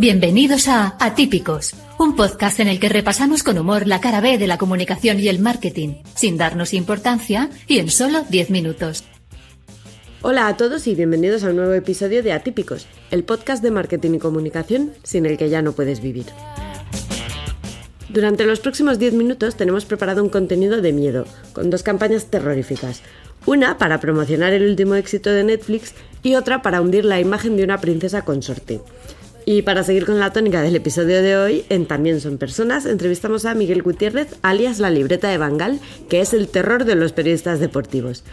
Bienvenidos a Atípicos, un podcast en el que repasamos con humor la cara B de la comunicación y el marketing, sin darnos importancia y en solo 10 minutos. Hola a todos y bienvenidos a un nuevo episodio de Atípicos, el podcast de marketing y comunicación sin el que ya no puedes vivir. Durante los próximos 10 minutos tenemos preparado un contenido de miedo, con dos campañas terroríficas. Una para promocionar el último éxito de Netflix y otra para hundir la imagen de una princesa consorte. Y para seguir con la tónica del episodio de hoy, en También son personas, entrevistamos a Miguel Gutiérrez, alias La Libreta de Bangal, que es el terror de los periodistas deportivos.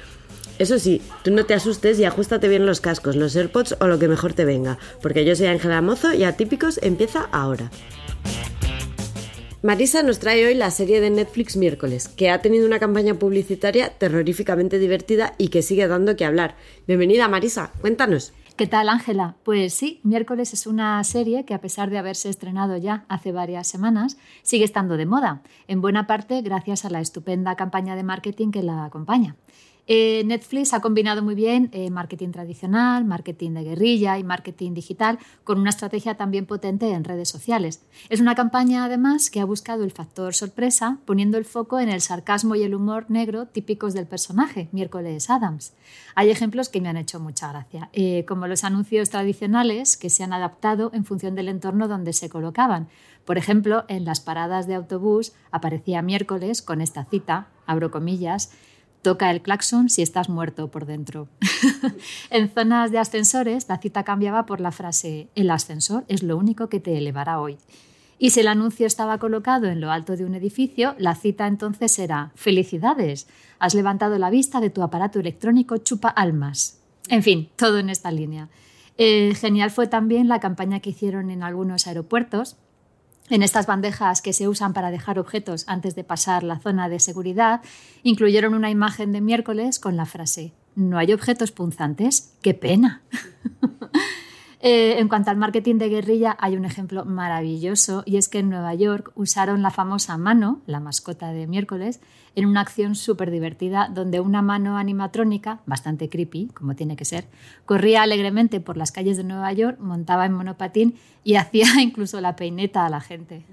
Eso sí, tú no te asustes y ajustate bien los cascos, los AirPods o lo que mejor te venga, porque yo soy Ángela Mozo y Atípicos empieza ahora. Marisa nos trae hoy la serie de Netflix Miércoles, que ha tenido una campaña publicitaria terroríficamente divertida y que sigue dando que hablar. Bienvenida Marisa, cuéntanos. ¿Qué tal, Ángela? Pues sí, Miércoles es una serie que a pesar de haberse estrenado ya hace varias semanas, sigue estando de moda, en buena parte gracias a la estupenda campaña de marketing que la acompaña. Eh, Netflix ha combinado muy bien eh, marketing tradicional, marketing de guerrilla y marketing digital con una estrategia también potente en redes sociales. Es una campaña además que ha buscado el factor sorpresa poniendo el foco en el sarcasmo y el humor negro típicos del personaje, Miércoles Adams. Hay ejemplos que me han hecho mucha gracia, eh, como los anuncios tradicionales que se han adaptado en función del entorno donde se colocaban. Por ejemplo, en las paradas de autobús aparecía miércoles con esta cita, abro comillas, Toca el claxon si estás muerto por dentro. en zonas de ascensores, la cita cambiaba por la frase El ascensor es lo único que te elevará hoy. Y si el anuncio estaba colocado en lo alto de un edificio, la cita entonces era Felicidades, has levantado la vista de tu aparato electrónico chupa almas. En fin, todo en esta línea. Eh, genial fue también la campaña que hicieron en algunos aeropuertos en estas bandejas que se usan para dejar objetos antes de pasar la zona de seguridad, incluyeron una imagen de miércoles con la frase No hay objetos punzantes, qué pena. Eh, en cuanto al marketing de guerrilla, hay un ejemplo maravilloso y es que en Nueva York usaron la famosa mano, la mascota de miércoles, en una acción súper divertida donde una mano animatrónica, bastante creepy, como tiene que ser, corría alegremente por las calles de Nueva York, montaba en monopatín y hacía incluso la peineta a la gente.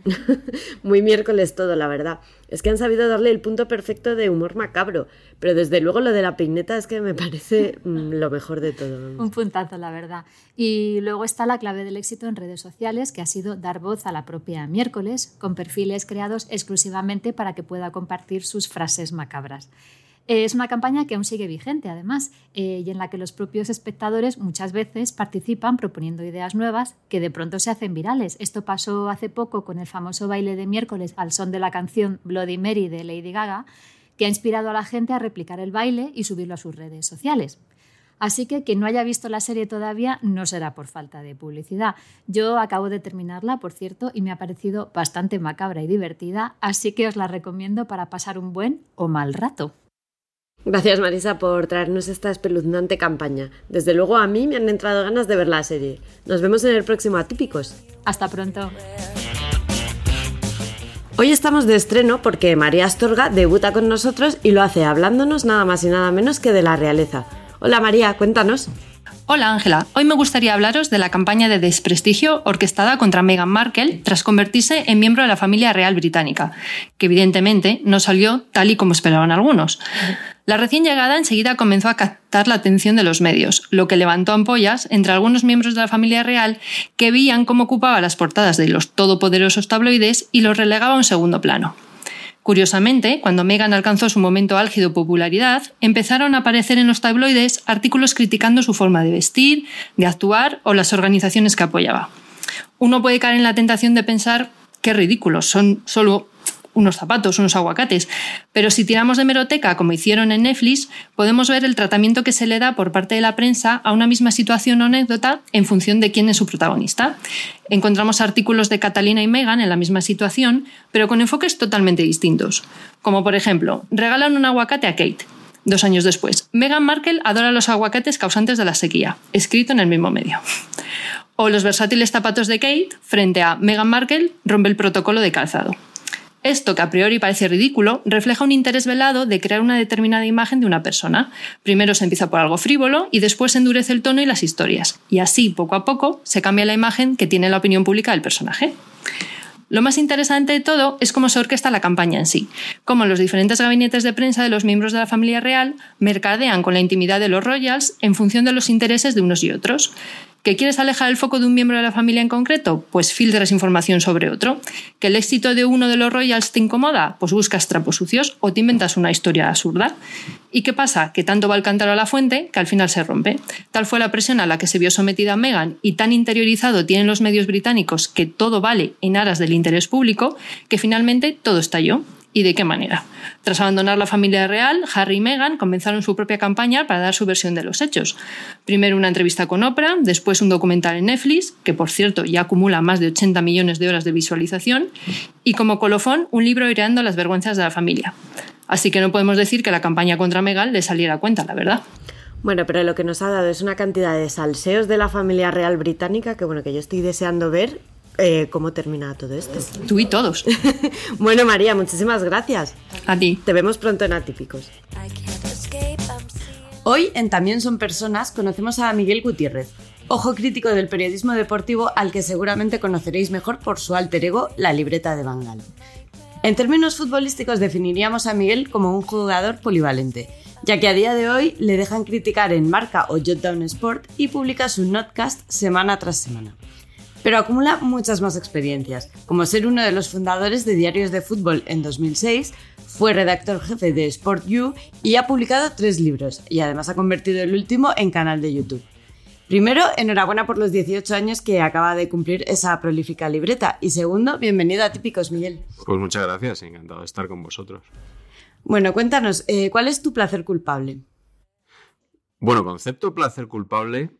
Muy miércoles todo, la verdad. Es que han sabido darle el punto perfecto de humor macabro, pero desde luego lo de la peineta es que me parece mm, lo mejor de todo. Un puntazo, la verdad. Y luego está la clave del éxito en redes sociales, que ha sido dar voz a la propia miércoles, con perfiles creados exclusivamente para que pueda compartir sus frases macabras. Es una campaña que aún sigue vigente, además, eh, y en la que los propios espectadores muchas veces participan proponiendo ideas nuevas que de pronto se hacen virales. Esto pasó hace poco con el famoso baile de miércoles al son de la canción Bloody Mary de Lady Gaga, que ha inspirado a la gente a replicar el baile y subirlo a sus redes sociales. Así que quien no haya visto la serie todavía no será por falta de publicidad. Yo acabo de terminarla, por cierto, y me ha parecido bastante macabra y divertida, así que os la recomiendo para pasar un buen o mal rato. Gracias Marisa por traernos esta espeluznante campaña. Desde luego a mí me han entrado ganas de ver la serie. Nos vemos en el próximo Atípicos. Hasta pronto. Hoy estamos de estreno porque María Astorga debuta con nosotros y lo hace hablándonos nada más y nada menos que de la realeza. Hola María, cuéntanos. Hola Ángela, hoy me gustaría hablaros de la campaña de desprestigio orquestada contra Meghan Markle tras convertirse en miembro de la familia real británica, que evidentemente no salió tal y como esperaban algunos. La recién llegada enseguida comenzó a captar la atención de los medios, lo que levantó ampollas entre algunos miembros de la familia real que veían cómo ocupaba las portadas de los todopoderosos tabloides y los relegaba a un segundo plano. Curiosamente, cuando Meghan alcanzó su momento álgido de popularidad, empezaron a aparecer en los tabloides artículos criticando su forma de vestir, de actuar o las organizaciones que apoyaba. Uno puede caer en la tentación de pensar qué ridículos, son solo unos zapatos, unos aguacates. Pero si tiramos de meroteca, como hicieron en Netflix, podemos ver el tratamiento que se le da por parte de la prensa a una misma situación o anécdota en función de quién es su protagonista. Encontramos artículos de Catalina y Megan en la misma situación, pero con enfoques totalmente distintos. Como por ejemplo, regalan un aguacate a Kate. Dos años después, Meghan Markle adora los aguacates causantes de la sequía, escrito en el mismo medio. O los versátiles zapatos de Kate frente a Meghan Markle rompe el protocolo de calzado. Esto, que a priori parece ridículo, refleja un interés velado de crear una determinada imagen de una persona. Primero se empieza por algo frívolo y después se endurece el tono y las historias. Y así, poco a poco, se cambia la imagen que tiene la opinión pública del personaje. Lo más interesante de todo es cómo se orquesta la campaña en sí, cómo los diferentes gabinetes de prensa de los miembros de la familia real mercadean con la intimidad de los royals en función de los intereses de unos y otros. ¿Que quieres alejar el foco de un miembro de la familia en concreto? Pues filtras información sobre otro. ¿Que el éxito de uno de los royals te incomoda? Pues buscas trapos sucios o te inventas una historia absurda. ¿Y qué pasa? Que tanto va el cántaro a la fuente que al final se rompe. Tal fue la presión a la que se vio sometida Meghan y tan interiorizado tienen los medios británicos que todo vale en aras del interés público que finalmente todo estalló. ¿Y de qué manera? Tras abandonar la familia real, Harry y Meghan comenzaron su propia campaña para dar su versión de los hechos. Primero una entrevista con Oprah, después un documental en Netflix, que por cierto ya acumula más de 80 millones de horas de visualización, y como colofón un libro aireando las vergüenzas de la familia. Así que no podemos decir que la campaña contra Meghan le saliera a cuenta, la verdad. Bueno, pero lo que nos ha dado es una cantidad de salseos de la familia real británica que bueno, que yo estoy deseando ver eh, cómo termina todo esto. Tú y todos. bueno, María, muchísimas gracias. A ti. Te vemos pronto en Atípicos. Hoy en También son personas conocemos a Miguel Gutiérrez, ojo crítico del periodismo deportivo al que seguramente conoceréis mejor por su alter ego, la libreta de Bangal. En términos futbolísticos definiríamos a Miguel como un jugador polivalente, ya que a día de hoy le dejan criticar en Marca o Jotdown Sport y publica su notcast semana tras semana pero acumula muchas más experiencias, como ser uno de los fundadores de Diarios de Fútbol en 2006, fue redactor jefe de Sport You y ha publicado tres libros, y además ha convertido el último en canal de YouTube. Primero, enhorabuena por los 18 años que acaba de cumplir esa prolífica libreta. Y segundo, bienvenido a Típicos, Miguel. Pues muchas gracias, encantado de estar con vosotros. Bueno, cuéntanos, eh, ¿cuál es tu placer culpable? Bueno, concepto placer culpable,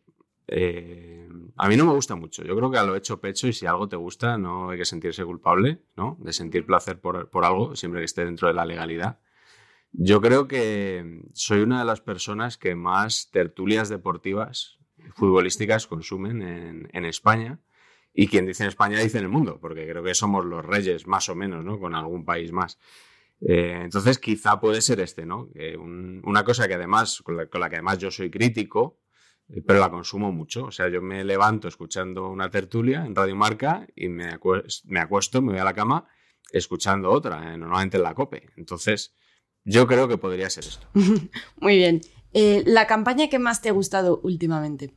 eh, a mí no me gusta mucho. Yo creo que a lo hecho pecho y si algo te gusta no hay que sentirse culpable, ¿no? De sentir placer por, algo, siempre que esté dentro de la legalidad. Yo creo que soy una de las personas que más tertulias deportivas, futbolísticas, consumen en, España. Y quien dice en España dice en el mundo, porque creo que somos los reyes, más o menos, ¿no? Con algún país más. Eh, entonces, quizá puede ser este, ¿no? una cosa que además, con la, con la, que además yo soy crítico, eh, pero la consumo mucho. O sea, yo me levanto escuchando una tertulia en Radio Marca y me, acuesto, me, acuesto, me voy a la cama escuchando otra, eh, normalmente en la COPE. Entonces, yo creo que podría ser esto. Muy bien. Eh, ¿La campaña que más te ha gustado últimamente?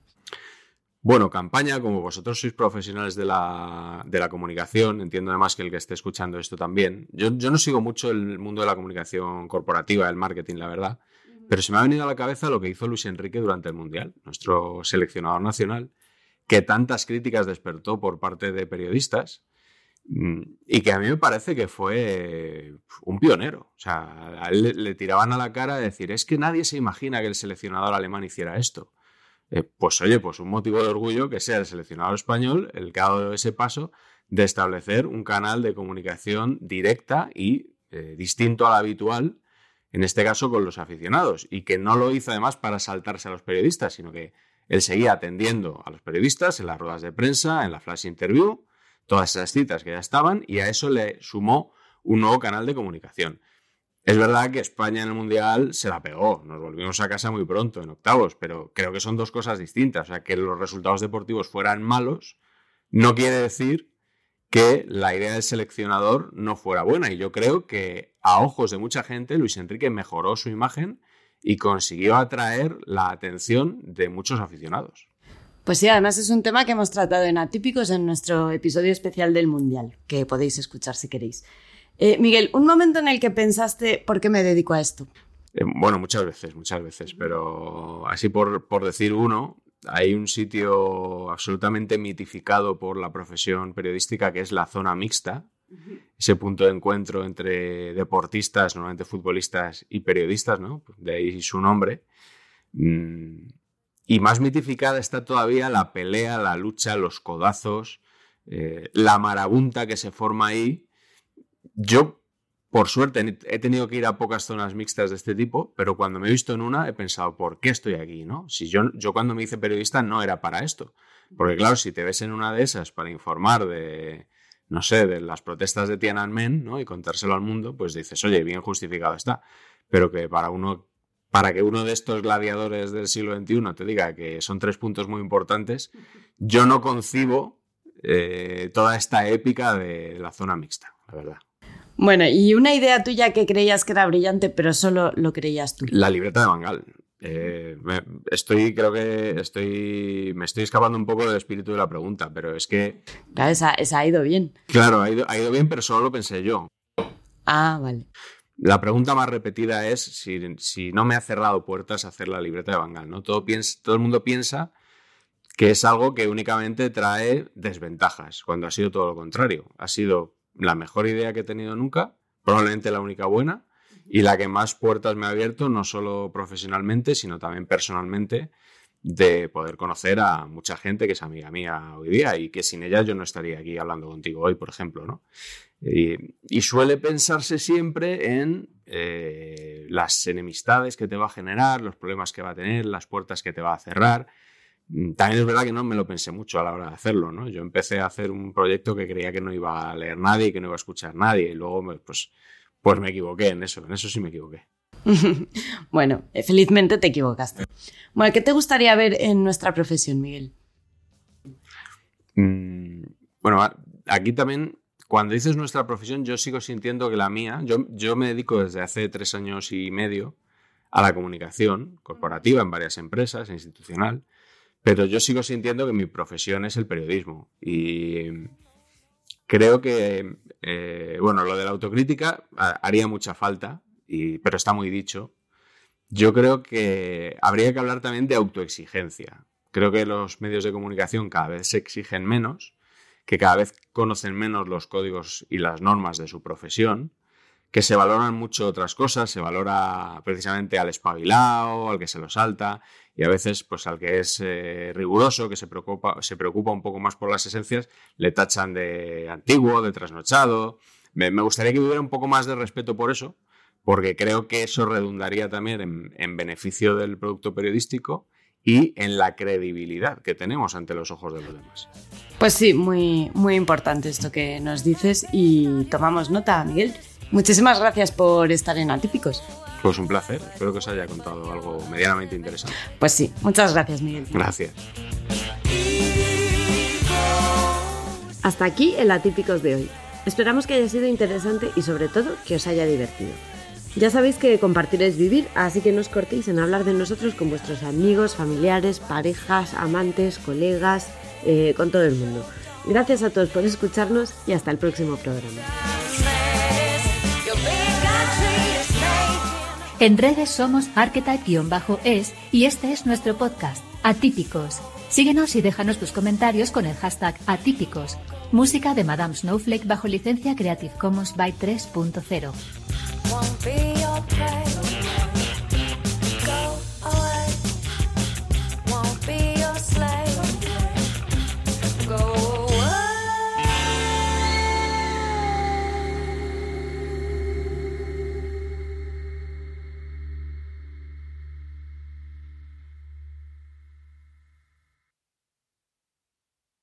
Bueno, campaña, como vosotros sois profesionales de la, de la comunicación, entiendo además que el que esté escuchando esto también. Yo, yo no sigo mucho el mundo de la comunicación corporativa, el marketing, la verdad. Pero se me ha venido a la cabeza lo que hizo Luis Enrique durante el Mundial, nuestro seleccionador nacional, que tantas críticas despertó por parte de periodistas mm, y que a mí me parece que fue un pionero. O sea, a él le, tiraban a la cara de decir, es que nadie se imagina que el seleccionador alemán hiciera esto. Eh, pues oye, pues un motivo de orgullo que sea el seleccionador español el que ha dado ese paso de establecer un canal de comunicación directa y eh, distinto al habitual en este caso con los aficionados, y que no lo hizo además para saltarse a los periodistas, sino que él seguía atendiendo a los periodistas en las ruedas de prensa, en la flash interview, todas esas citas que ya estaban, y a eso le sumó un nuevo canal de comunicación. Es verdad que España en el Mundial se la pegó, nos volvimos a casa muy pronto, en octavos, pero creo que son dos cosas distintas. O sea, que los resultados deportivos fueran malos no quiere decir que la idea del seleccionador no fuera buena. Y yo creo que a ojos de mucha gente, Luis Enrique mejoró su imagen y consiguió atraer la atención de muchos aficionados. Pues sí, además es un tema que hemos tratado en Atípicos en nuestro episodio especial del Mundial, que podéis escuchar si queréis. Eh, Miguel, un momento en el que pensaste, ¿por qué me dedico a esto? Eh, bueno, muchas veces, muchas veces, pero así por, por decir uno, hay un sitio absolutamente mitificado por la profesión periodística que es la zona mixta, ese punto de encuentro entre deportistas, normalmente futbolistas y periodistas, ¿no? De ahí su nombre. Mm, y más mitificada está todavía la pelea, la lucha, los codazos, eh, la marabunta que se forma ahí. Yo por suerte he tenido que ir a pocas zonas mixtas de este tipo, pero cuando me he visto en una he pensado, ¿por qué estoy aquí? ¿no? Si yo, yo cuando me hice periodista no era para esto. Porque claro, si te ves en una de esas para informar de, no sé, de las protestas de Tiananmen, ¿no? Y contárselo al mundo, pues dices, oye, bien justificado está. Pero que para uno, para que uno de estos gladiadores del siglo XXI te diga que son tres puntos muy importantes, yo no concibo eh, toda esta épica de la zona mixta, la verdad. Bueno, y una idea tuya que creías que era brillante, pero solo lo creías tú. La libreta de Bangal. Eh, estoy, creo que estoy, me estoy escapando un poco del espíritu de la pregunta, pero es que... Claro, esa, ha ido bien. Claro, ha ido, ha ido, bien, pero solo lo pensé yo. Ah, vale. La pregunta más repetida es si, no me ha cerrado puertas hacer la libreta de Bangal, ¿no? Todo, piensa, todo el mundo piensa que es algo que únicamente trae desventajas, cuando ha sido todo lo contrario. Ha sido la mejor idea que he tenido nunca, probablemente la única buena, y la que más puertas me ha abierto, no solo profesionalmente, sino también personalmente, de poder conocer a mucha gente que es amiga mía hoy día y que sin ella yo no estaría aquí hablando contigo hoy, por ejemplo, ¿no? Y, suele pensarse siempre en eh, las enemistades que te va a generar, los problemas que va a tener, las puertas que te va a cerrar. También es verdad que no me lo pensé mucho a la hora de hacerlo, ¿no? Yo empecé a hacer un proyecto que creía que no iba a leer nadie, que no iba a escuchar nadie, y luego, pues, pues me equivoqué en eso, en eso sí me equivoqué. bueno, eh, felizmente te equivocaste. Bueno, ¿qué te gustaría ver en nuestra profesión, Miguel? Mm, bueno, aquí también, cuando dices nuestra profesión, yo sigo sintiendo que la mía, yo, yo me dedico desde hace tres años y medio a la comunicación corporativa en varias empresas, institucional, pero yo sigo sintiendo que mi profesión es el periodismo y creo que eh, bueno, lo de la autocrítica haría mucha falta, y, pero está muy dicho. Yo creo que habría que hablar también de autoexigencia. Creo que los medios de comunicación cada vez se exigen menos, que cada vez conocen menos los códigos y las normas de su profesión que se valoran mucho otras cosas, se valora precisamente al espabilado, al que se lo salta y a veces pues al que es eh, riguroso, que se preocupa, se preocupa un poco más por las esencias, le tachan de antiguo, de trasnochado. Me, gustaría que hubiera un poco más de respeto por eso, porque creo que eso redundaría también en, en beneficio del producto periodístico y en la credibilidad que tenemos ante los ojos de los demás. Pues sí, muy, muy importante esto que nos dices y tomamos nota, Miguel. Muchísimas gracias por estar en Atípicos. Pues un placer, espero que os haya contado algo medianamente interesante. Pues sí, muchas gracias Miguel. Gracias. Hasta aquí el Atípicos de hoy. Esperamos que haya sido interesante y sobre todo que os haya divertido. Ya sabéis que compartir es vivir, así que no os cortéis en hablar de nosotros con vuestros amigos, familiares, parejas, amantes, colegas, eh, con todo el mundo. Gracias a todos por escucharnos y hasta el próximo programa. En redes somos archetype-es y este es nuestro podcast, Atípicos. Síguenos y déjanos tus comentarios con el hashtag Atípicos. Música de Madame Snowflake bajo licencia Creative Commons by 3.0.